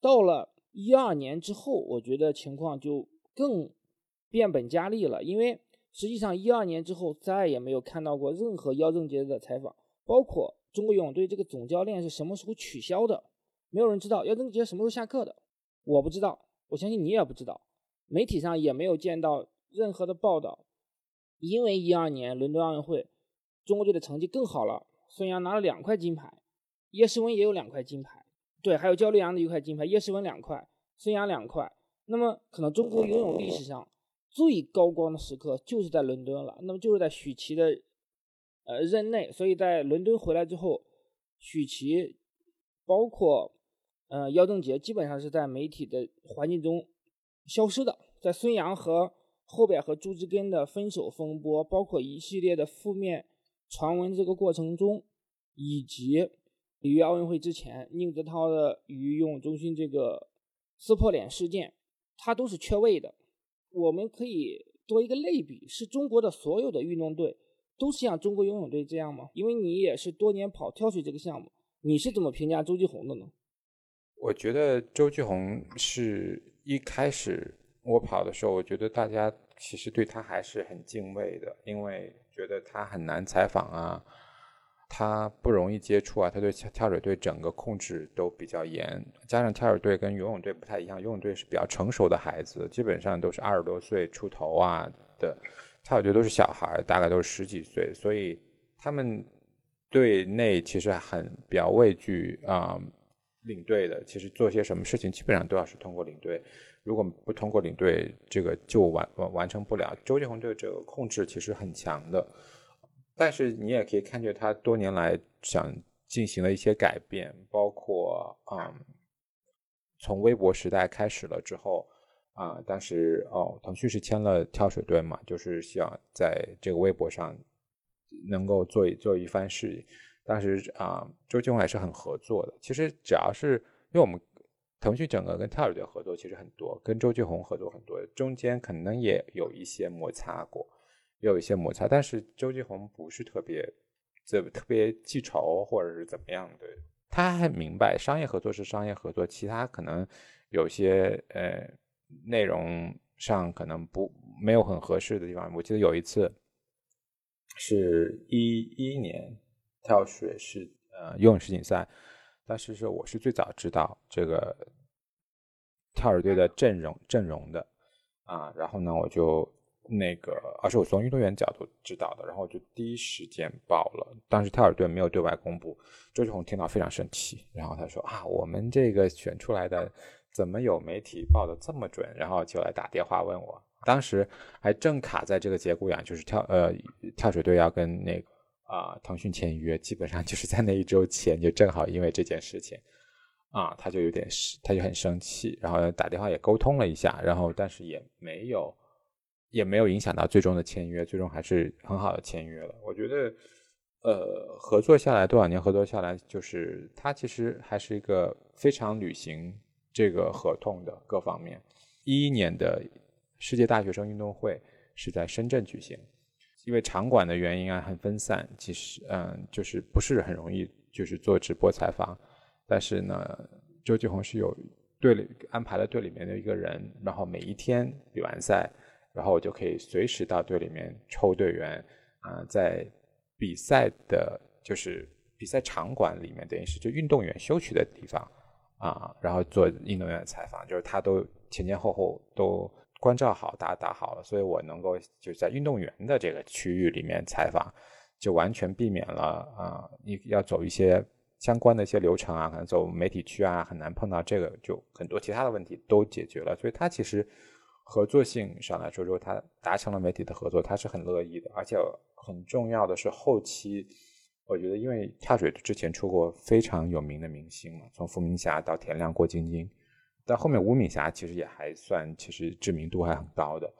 到了一二年之后，我觉得情况就更变本加厉了，因为实际上一二年之后再也没有看到过任何姚正杰的采访，包括。中国游泳队这个总教练是什么时候取消的？没有人知道。姚正杰什么时候下课的？我不知道。我相信你也不知道。媒体上也没有见到任何的报道。因为一二年伦敦奥运会，中国队的成绩更好了。孙杨拿了两块金牌，叶诗文也有两块金牌。对，还有焦刘洋的一块金牌，叶诗文两块，孙杨两块。那么可能中国游泳历史上最高光的时刻就是在伦敦了。那么就是在许琪的。呃，任内，所以在伦敦回来之后，许琪，包括呃姚正杰，基本上是在媒体的环境中消失的。在孙杨和后边和朱之根的分手风波，包括一系列的负面传闻这个过程中，以及里约奥运会之前，宁泽涛的于游泳中心这个撕破脸事件，它都是缺位的。我们可以做一个类比，是中国的所有的运动队都是像中国游泳队这样吗？因为你也是多年跑跳水这个项目，你是怎么评价周继红的呢？我觉得周继红是一开始我跑的时候，我觉得大家其实对他还是很敬畏的，因为觉得他很难采访啊。他不容易接触啊，他对跳水队整个控制都比较严，加上跳水队跟游泳队不太一样，游泳队是比较成熟的孩子，基本上都是二十多岁出头啊的，他我觉得都是小孩，大概都是十几岁，所以他们队内其实很比较畏惧啊领队的，其实做些什么事情基本上都要是通过领队，如果不通过领队，这个就完完完成不了。周继红对这个控制其实很强的。但是你也可以看见他多年来想进行了一些改变，包括啊，从微博时代开始了之后啊，当时哦，腾讯是签了跳水队嘛，就是想在这个微博上能够做一做一番事业。当时啊，周继红还是很合作的。其实只要是因为我们腾讯整个跟跳水队合作其实很多，跟周继红合作很多，中间可能也有一些摩擦过。也有一些摩擦，但是周继红不是特别这特别记仇或者是怎么样的，他还明白商业合作是商业合作，其他可能有些呃内容上可能不没有很合适的地方。我记得有一次是一一年跳水是呃游泳世锦赛，当时是我是最早知道这个跳水队的阵容阵容的啊，然后呢我就。那个，而是我从运动员角度知道的，然后就第一时间报了。当时跳水队没有对外公布，周志宏听到非常生气，然后他说：“啊，我们这个选出来的怎么有媒体报的这么准？”然后就来打电话问我。当时还正卡在这个节骨眼，就是跳呃跳水队要跟那个啊腾讯签约，基本上就是在那一周前，就正好因为这件事情啊，他就有点他就很生气，然后打电话也沟通了一下，然后但是也没有。也没有影响到最终的签约，最终还是很好的签约了。我觉得，呃，合作下来多少年，合作下来，就是他其实还是一个非常履行这个合同的各方面。一一年的世界大学生运动会是在深圳举行，因为场馆的原因啊，很分散，其实嗯，就是不是很容易就是做直播采访。但是呢，周继红是有队里安排了队里面的一个人，然后每一天比完赛。然后我就可以随时到队里面抽队员，啊，在比赛的，就是比赛场馆里面，等于是就运动员休息的地方，啊，然后做运动员的采访，就是他都前前后后都关照好，打打好了，所以我能够就在运动员的这个区域里面采访，就完全避免了啊，你要走一些相关的一些流程啊，可能走媒体区啊，很难碰到这个，就很多其他的问题都解决了，所以他其实。合作性上来说，如果他达成了媒体的合作，他是很乐意的。而且很重要的是后期，我觉得因为跳水之前出过非常有名的明星嘛，从伏明霞到田亮、郭晶晶，但后面吴敏霞其实也还算，其实知名度还很高的。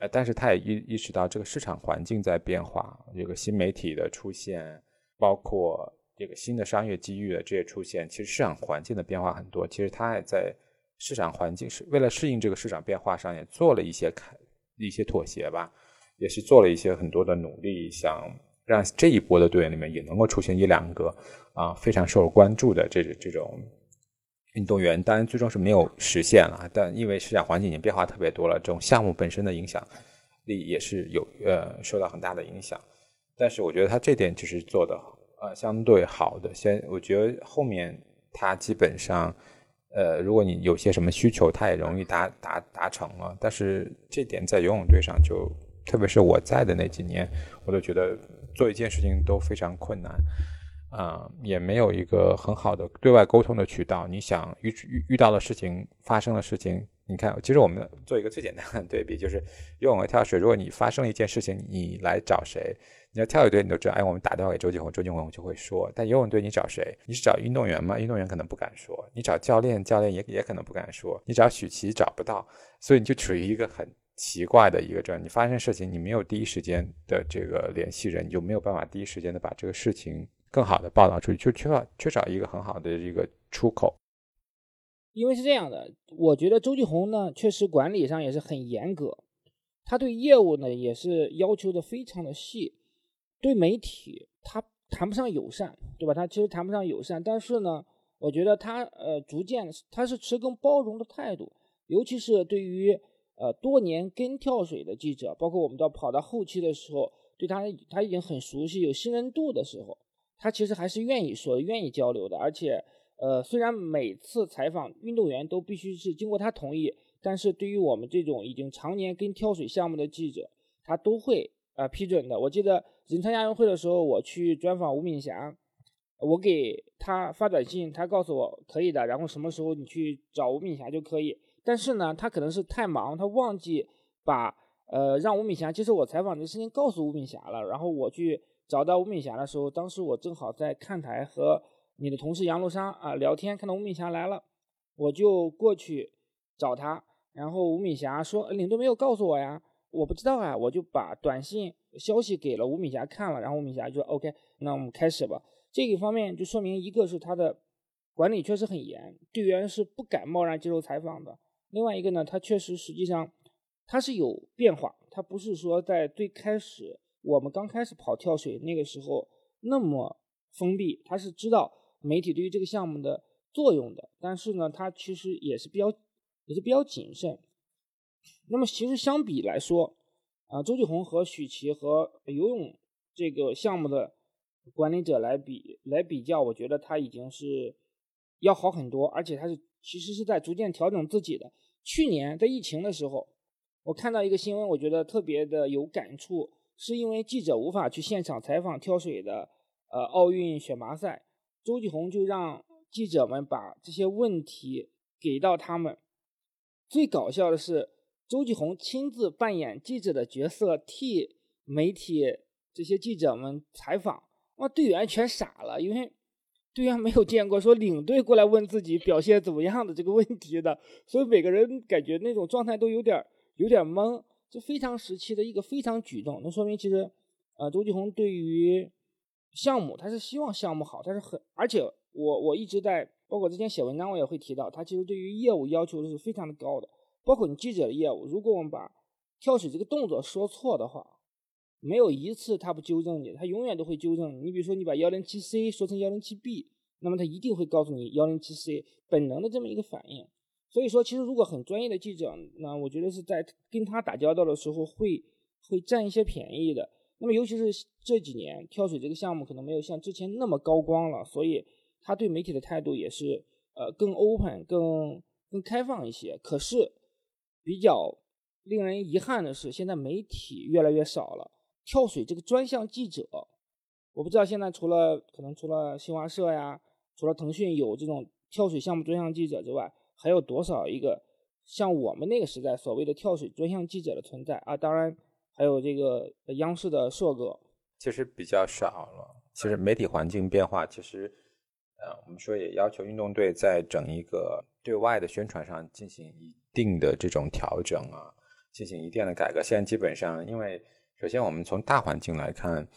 呃，但是他也意意识到这个市场环境在变化，这个新媒体的出现，包括这个新的商业机遇的这些出现，其实市场环境的变化很多。其实他也在。市场环境是为了适应这个市场变化上，也做了一些开一些妥协吧，也是做了一些很多的努力，想让这一波的队员里面也能够出现一两个啊非常受关注的这这种运动员。当然最终是没有实现了，但因为市场环境已经变化特别多了，这种项目本身的影响力也是有呃受到很大的影响。但是我觉得他这点就是做的呃相对好的，先我觉得后面他基本上。呃，如果你有些什么需求，它也容易达达达成了。但是这点在游泳队上就，特别是我在的那几年，我都觉得做一件事情都非常困难，啊，也没有一个很好的对外沟通的渠道。你想遇遇遇到的事情，发生的事情，你看，其实我们做一个最简单的对比，就是游泳和跳水。如果你发生了一件事情，你来找谁？你要跳水队，你都知道，哎，我们打电话给周继红，周继红就会说。但游泳队，你找谁？你是找运动员吗？运动员可能不敢说。你找教练，教练也也可能不敢说。你找许琪找不到，所以你就处于一个很奇怪的一个状态。你发生事情，你没有第一时间的这个联系人，你就没有办法第一时间的把这个事情更好的报道出去，就缺少缺少一个很好的一个出口。因为是这样的，我觉得周继红呢，确实管理上也是很严格，他对业务呢也是要求的非常的细，对媒体他谈不上友善，对吧？他其实谈不上友善，但是呢，我觉得他呃逐渐他是持更包容的态度，尤其是对于呃多年跟跳水的记者，包括我们到跑到后期的时候，对他他已经很熟悉、有信任度的时候，他其实还是愿意说、愿意交流的，而且。呃，虽然每次采访运动员都必须是经过他同意，但是对于我们这种已经常年跟跳水项目的记者，他都会呃批准的。我记得仁川亚运会的时候，我去专访吴敏霞，我给他发短信，他告诉我可以的，然后什么时候你去找吴敏霞就可以。但是呢，他可能是太忙，他忘记把呃让吴敏霞接受我采访的事情告诉吴敏霞了。然后我去找到吴敏霞的时候，当时我正好在看台和。你的同事杨璐莎啊，聊天看到吴敏霞来了，我就过去找她，然后吴敏霞说领队没有告诉我呀，我不知道啊，我就把短信消息给了吴敏霞看了，然后吴敏霞就说 OK，那我们开始吧。这个方面就说明一个是他的管理确实很严，队员是不敢贸然接受采访的。另外一个呢，他确实实际上他是有变化，他不是说在最开始我们刚开始跑跳水那个时候那么封闭，他是知道。媒体对于这个项目的作用的，但是呢，它其实也是比较也是比较谨慎。那么其实相比来说，啊，周继红和许琪和游泳这个项目的管理者来比来比较，我觉得他已经是要好很多，而且他是其实是在逐渐调整自己的。去年在疫情的时候，我看到一个新闻，我觉得特别的有感触，是因为记者无法去现场采访跳水的呃奥运选拔赛。周继红就让记者们把这些问题给到他们。最搞笑的是，周继红亲自扮演记者的角色，替媒体这些记者们采访。那队员全傻了，因为队员没有见过说领队过来问自己表现怎么样的这个问题的，所以每个人感觉那种状态都有点有点懵。这非常时期的一个非常举动，那说明其实，呃，周继红对于。项目他是希望项目好，他是很，而且我我一直在，包括之前写文章我也会提到，他其实对于业务要求是非常的高的，包括你记者的业务，如果我们把跳水这个动作说错的话，没有一次他不纠正你，他永远都会纠正你。你比如说你把幺零七 C 说成幺零七 B，那么他一定会告诉你幺零七 C，本能的这么一个反应。所以说，其实如果很专业的记者，那我觉得是在跟他打交道的时候会会占一些便宜的。那么，尤其是这几年跳水这个项目可能没有像之前那么高光了，所以他对媒体的态度也是呃更 open、更更开放一些。可是比较令人遗憾的是，现在媒体越来越少了。跳水这个专项记者，我不知道现在除了可能除了新华社呀，除了腾讯有这种跳水项目专项记者之外，还有多少一个像我们那个时代所谓的跳水专项记者的存在啊？当然。还有这个央视的硕哥，其实比较少了。其实媒体环境变化，其实，呃，我们说也要求运动队在整一个对外的宣传上进行一定的这种调整啊，进行一定的改革。现在基本上，因为首先我们从大环境来看，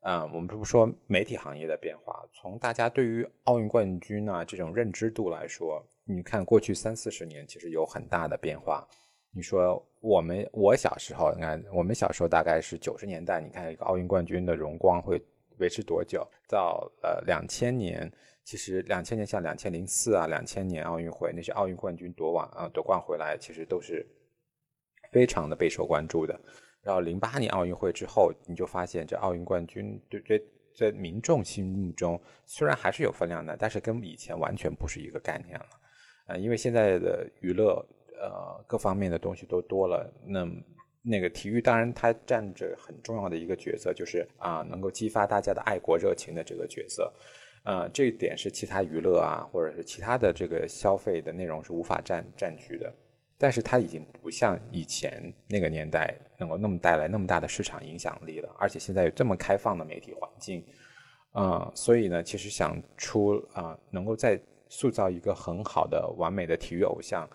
啊，我们不说媒体行业的变化，从大家对于奥运冠军啊这种认知度来说，你看过去三四十年其实有很大的变化。你说我们我小时候，你看我们小时候大概是九十年代，你看一个奥运冠军的荣光会维持多久？到呃两千年，其实两千年像两千零四啊，两千年奥运会那些奥运冠军夺完啊夺冠回来，其实都是非常的备受关注的。然后零八年奥运会之后，你就发现这奥运冠军对对在民众心目中虽然还是有分量的，但是跟以前完全不是一个概念了。呃，因为现在的娱乐。呃，各方面的东西都多了。那那个体育当然它占着很重要的一个角色，就是啊，能够激发大家的爱国热情的这个角色。呃，这一点是其他娱乐啊，或者是其他的这个消费的内容是无法占占据的。但是它已经不像以前那个年代能够那么带来那么大的市场影响力了。而且现在有这么开放的媒体环境，啊，所以呢，其实想出啊，能够再塑造一个很好的完美的体育偶像。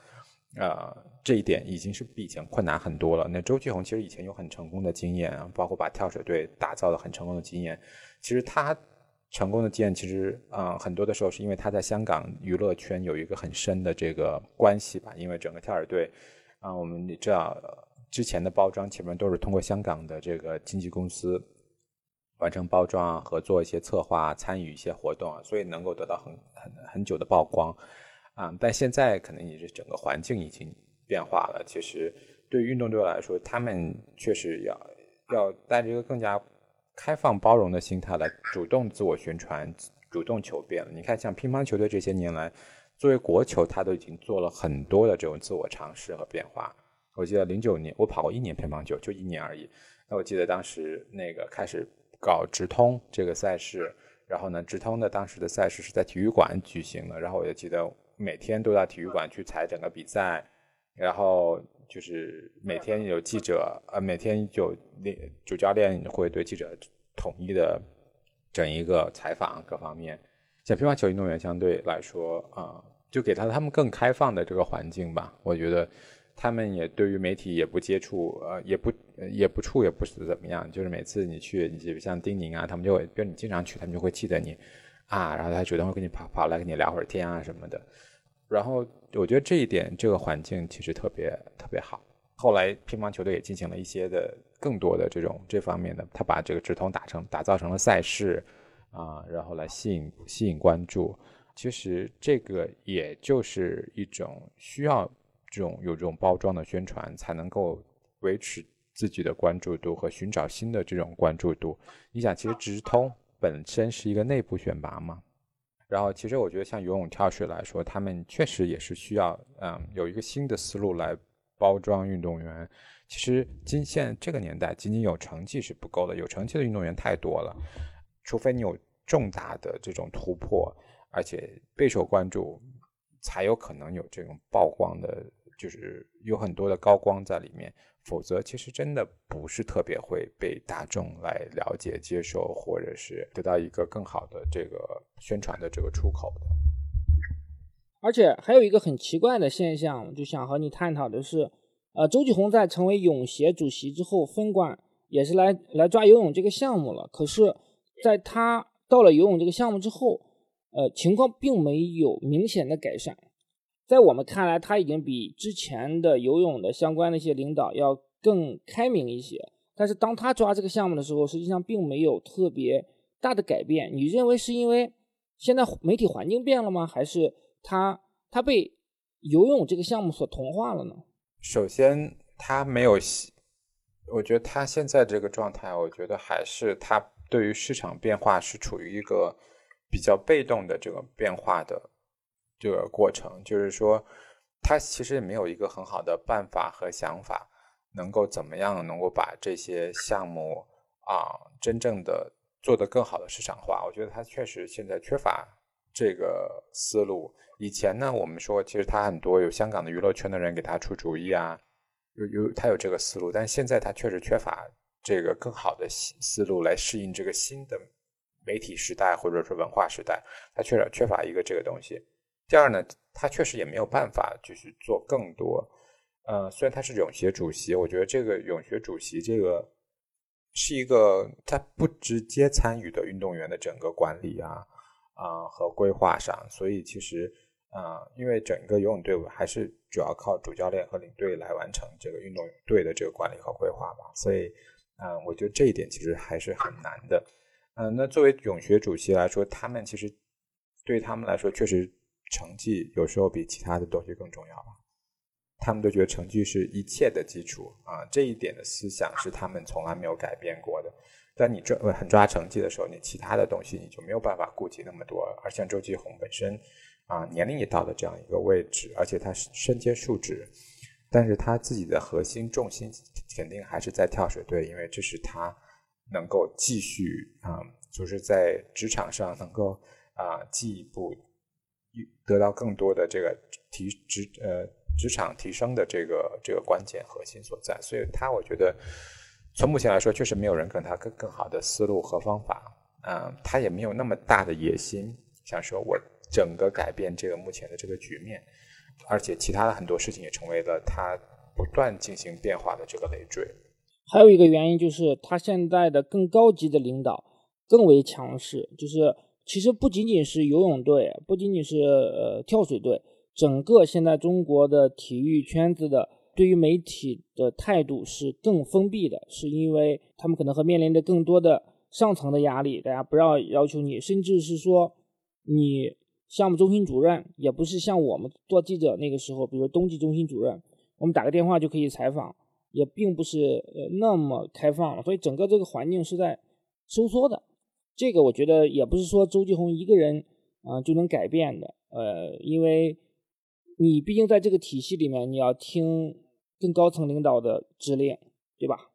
呃，这一点已经是比以前困难很多了。那周继红其实以前有很成功的经验啊，包括把跳水队打造的很成功的经验。其实他成功的经验，其实啊，很多的时候是因为他在香港娱乐圈有一个很深的这个关系吧。因为整个跳水队啊，我们知道之前的包装前面都是通过香港的这个经纪公司完成包装啊、合作一些策划、参与一些活动啊，所以能够得到很很很久的曝光啊。但现在可能也是整个环境已经变化了。其实对于运动队来说，他们确实要要带着一个更加。开放包容的心态来主动自我宣传、主动求变了。你看，像乒乓球队这些年来，作为国球，他都已经做了很多的这种自我尝试和变化。我记得零九年我跑过一年乒乓球，就一年而已。那我记得当时那个开始搞直通这个赛事，然后呢，直通的当时的赛事是在体育馆举行的，然后我就记得每天都到体育馆去踩整个比赛，然后。就是每天有记者，呃，每天有练主教练会对记者统一的整一个采访各方面。像乒乓球运动员相对来说，啊，就给他他们更开放的这个环境吧。我觉得他们也对于媒体也不接触，呃，也不也不处，也不是怎么样。就是每次你去，你像丁宁啊，他们就会，比如你经常去，他们就会记得你啊，然后他主动会跟你跑跑来跟你聊会儿天啊什么的。然后我觉得这一点，这个环境其实特别特别好。后来乒乓球队也进行了一些的更多的这种这方面的，他把这个直通打成打造成了赛事啊，然后来吸引吸引关注。其实这个也就是一种需要这种有这种包装的宣传，才能够维持自己的关注度和寻找新的这种关注度。你想，其实直通本身是一个内部选拔嘛。然后，其实我觉得像游泳、跳水来说，他们确实也是需要，嗯，有一个新的思路来包装运动员。其实今现这个年代，仅仅有成绩是不够的，有成绩的运动员太多了。除非你有重大的这种突破，而且备受关注，才有可能有这种曝光的，就是有很多的高光在里面。否则，其实真的不是特别会被大众来了解、接受，或者是得到一个更好的这个宣传的这个出口的。而且还有一个很奇怪的现象，就想和你探讨的是，呃，周继红在成为泳协主席之后，分管也是来来抓游泳这个项目了。可是，在他到了游泳这个项目之后，呃，情况并没有明显的改善。在我们看来，他已经比之前的游泳的相关的一些领导要更开明一些。但是当他抓这个项目的时候，实际上并没有特别大的改变。你认为是因为现在媒体环境变了吗？还是他他被游泳这个项目所同化了呢？首先，他没有，我觉得他现在这个状态，我觉得还是他对于市场变化是处于一个比较被动的这个变化的。这个过程就是说，他其实也没有一个很好的办法和想法，能够怎么样能够把这些项目啊真正的做得更好的市场化。我觉得他确实现在缺乏这个思路。以前呢，我们说其实他很多有香港的娱乐圈的人给他出主意啊，有有他有这个思路，但现在他确实缺乏这个更好的思路来适应这个新的媒体时代或者是文化时代，他缺少缺乏一个这个东西。第二呢，他确实也没有办法就是做更多。呃，虽然他是泳协主席，我觉得这个泳协主席这个是一个他不直接参与的运动员的整个管理啊啊和规划上，所以其实啊，因为整个游泳队伍还是主要靠主教练和领队来完成这个运动队的这个管理和规划吧，所以嗯，我觉得这一点其实还是很难的。嗯，那作为泳协主席来说，他们其实对他们来说确实。成绩有时候比其他的东西更重要吧？他们都觉得成绩是一切的基础啊，这一点的思想是他们从来没有改变过的。但你抓很抓成绩的时候，你其他的东西你就没有办法顾及那么多。而像周继红本身啊，年龄也到了这样一个位置，而且他身兼数职，但是他自己的核心重心肯定还是在跳水队，因为这是他能够继续啊，就是在职场上能够啊进一步。得到更多的这个提职呃职场提升的这个这个关键核心所在，所以他我觉得从目前来说，确实没有人跟他更更好的思路和方法，嗯，他也没有那么大的野心，想说我整个改变这个目前的这个局面，而且其他的很多事情也成为了他不断进行变化的这个累赘。还有一个原因就是他现在的更高级的领导更为强势。就是其实不仅仅是游泳队，不仅仅是呃跳水队，整个现在中国的体育圈子的对于媒体的态度是更封闭的，是因为他们可能会面临着更多的上层的压力，大家不要要求你，甚至是说你项目中心主任也不是像我们做记者那个时候，比如说冬季中心主任，我们打个电话就可以采访。也并不是呃那么开放了，所以整个这个环境是在收缩的。这个我觉得也不是说周继红一个人啊就能改变的，呃，因为你毕竟在这个体系里面，你要听更高层领导的指令，对吧？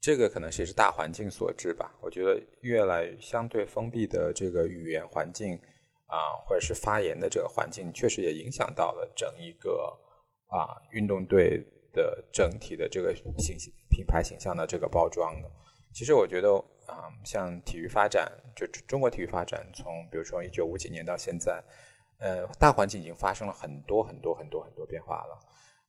这个可能是是大环境所致吧。我觉得越来相对封闭的这个语言环境啊，或者是发言的这个环境，确实也影响到了整一个啊运动队。的整体的这个形品牌形象的这个包装的，其实我觉得啊，像体育发展，就中国体育发展，从比如说一九五几年到现在，呃，大环境已经发生了很多很多很多很多变化了。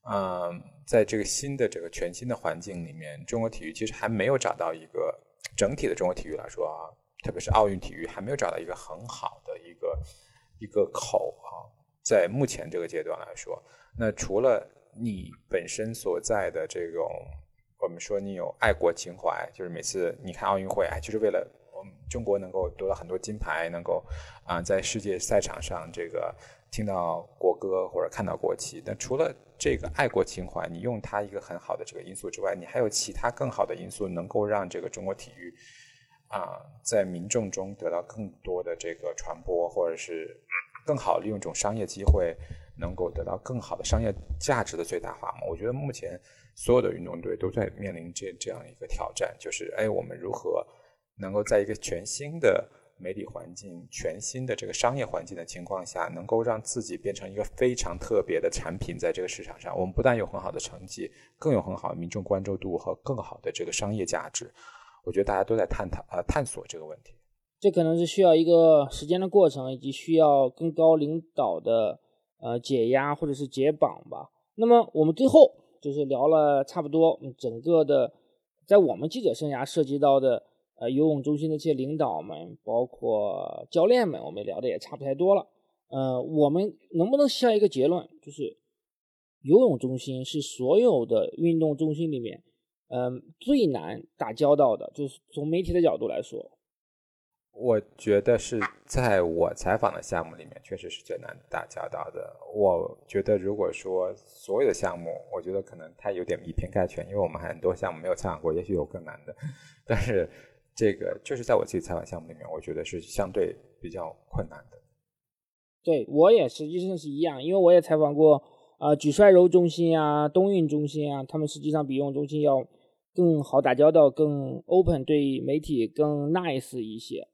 嗯，在这个新的这个全新的环境里面，中国体育其实还没有找到一个整体的中国体育来说啊，特别是奥运体育还没有找到一个很好的一个一个口啊，在目前这个阶段来说，那除了你本身所在的这种，我们说你有爱国情怀，就是每次你看奥运会，哎，就是为了我们中国能够得到很多金牌，能够啊在世界赛场上这个听到国歌或者看到国旗。那除了这个爱国情怀，你用它一个很好的这个因素之外，你还有其他更好的因素，能够让这个中国体育啊在民众中得到更多的这个传播，或者是更好利用这种商业机会。能够得到更好的商业价值的最大化吗？我觉得目前所有的运动队都在面临这这样一个挑战，就是哎，我们如何能够在一个全新的媒体环境、全新的这个商业环境的情况下，能够让自己变成一个非常特别的产品，在这个市场上，我们不但有很好的成绩，更有很好的民众关注度和更好的这个商业价值。我觉得大家都在探讨呃探索这个问题。这可能是需要一个时间的过程，以及需要更高领导的。呃，解压或者是解绑吧。那么我们最后就是聊了差不多，整个的在我们记者生涯涉及到的呃游泳中心的这些领导们，包括教练们，我们聊的也差不太多了。呃，我们能不能下一个结论，就是游泳中心是所有的运动中心里面，嗯，最难打交道的，就是从媒体的角度来说。我觉得是在我采访的项目里面，确实是最难打交道的。我觉得如果说所有的项目，我觉得可能它有点以偏概全，因为我们很多项目没有采访过，也许有更难的。但是这个就是在我自己采访项目里面，我觉得是相对比较困难的。对我也实际上是一样，因为我也采访过啊举帅柔中心啊、冬运中心啊，他们实际上比游泳中心要更好打交道、更 open，对媒体更 nice 一些。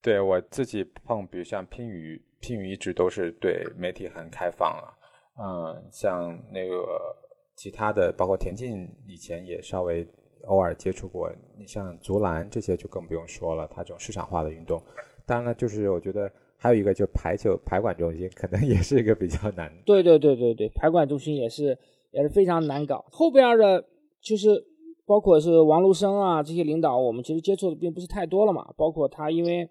对我自己碰，比如像乒羽，乒羽一直都是对媒体很开放了。嗯，像那个其他的，包括田径，以前也稍微偶尔接触过。你像足篮这些就更不用说了，它这种市场化的运动。当然了，就是我觉得还有一个，就排球排管中心，可能 也是一个比较难。对对对对对，排管中心也是也是非常难搞。后边的，就是包括是王路生啊这些领导，我们其实接触的并不是太多了嘛。包括他，因为。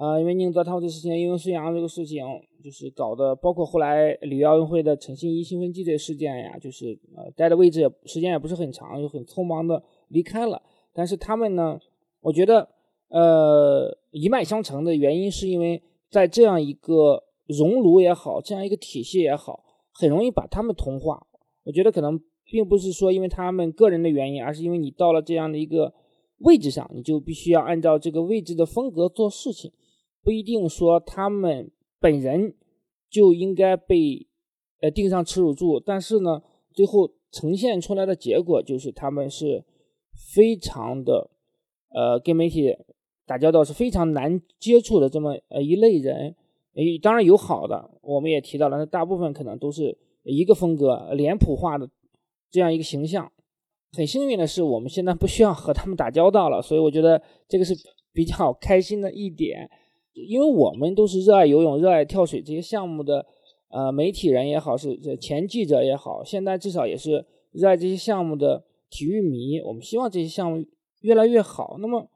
啊，因为宁泽涛这事情，因为孙杨这个事情，就是搞的，包括后来里约奥运会的陈信一兴奋剂这事件呀，就是呃待的位置也时间也不是很长，就很匆忙的离开了。但是他们呢，我觉得呃一脉相承的原因，是因为在这样一个熔炉也好，这样一个体系也好，很容易把他们同化。我觉得可能并不是说因为他们个人的原因，而是因为你到了这样的一个位置上，你就必须要按照这个位置的风格做事情。不一定说他们本人就应该被呃钉上耻辱柱，但是呢，最后呈现出来的结果就是他们是非常的呃跟媒体打交道是非常难接触的这么呃一类人。诶，当然有好的，我们也提到了，那大部分可能都是一个风格脸谱化的这样一个形象。很幸运的是，我们现在不需要和他们打交道了，所以我觉得这个是比较开心的一点。因为我们都是热爱游泳、热爱跳水这些项目的，呃，媒体人也好，是这前记者也好，现在至少也是热爱这些项目的体育迷。我们希望这些项目越来越好。那么，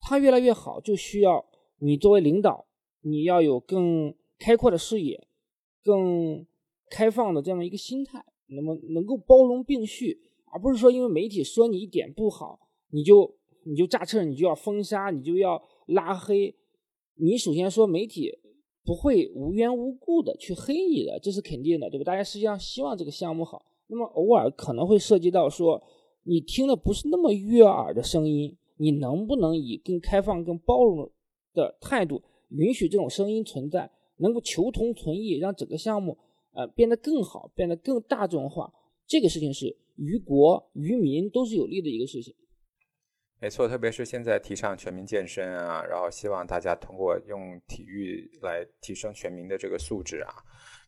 它越来越好，就需要你作为领导，你要有更开阔的视野，更开放的这样一个心态，那么能够包容并蓄，而不是说因为媒体说你一点不好，你就你就炸车，你就要封杀，你就要拉黑。你首先说媒体不会无缘无故的去黑你的，这是肯定的，对吧？大家实际上希望这个项目好，那么偶尔可能会涉及到说你听的不是那么悦耳的声音。你能不能以更开放、更包容的态度，允许这种声音存在，能够求同存异，让整个项目呃变得更好，变得更大众化？这个事情是于国于民都是有利的一个事情。没错，特别是现在提倡全民健身啊，然后希望大家通过用体育来提升全民的这个素质啊，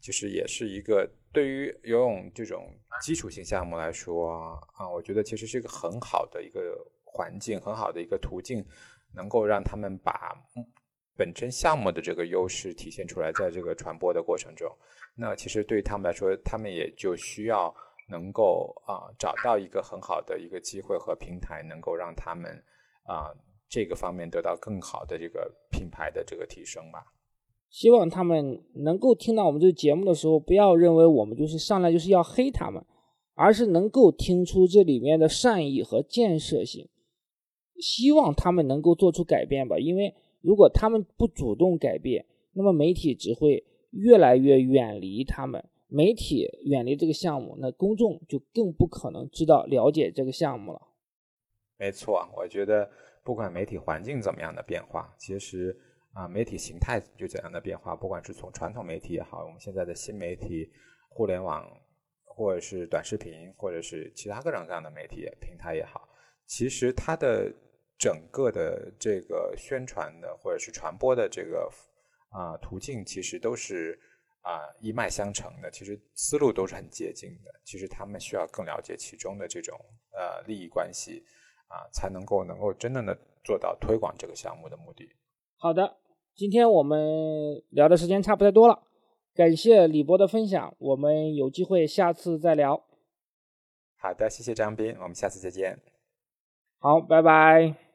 其实也是一个对于游泳这种基础性项目来说啊，我觉得其实是一个很好的一个。环境很好的一个途径，能够让他们把本身项目的这个优势体现出来，在这个传播的过程中，那其实对于他们来说，他们也就需要能够啊找到一个很好的一个机会和平台，能够让他们啊这个方面得到更好的这个品牌的这个提升吧。希望他们能够听到我们这个节目的时候，不要认为我们就是上来就是要黑他们，而是能够听出这里面的善意和建设性。希望他们能够做出改变吧，因为如果他们不主动改变，那么媒体只会越来越远离他们。媒体远离这个项目，那公众就更不可能知道了解这个项目了。没错，我觉得不管媒体环境怎么样的变化，其实啊，媒体形态就怎样的变化，不管是从传统媒体也好，我们现在的新媒体、互联网，或者是短视频，或者是其他各种各样的媒体平台也好，其实它的。整个的这个宣传的或者是传播的这个啊途径，其实都是啊一脉相承的，其实思路都是很接近的。其实他们需要更了解其中的这种呃利益关系啊，才能够能够真正的做到推广这个项目的目的。好的，今天我们聊的时间差不太多了，感谢李博的分享，我们有机会下次再聊。好的，谢谢张斌，我们下次再见。好，拜拜。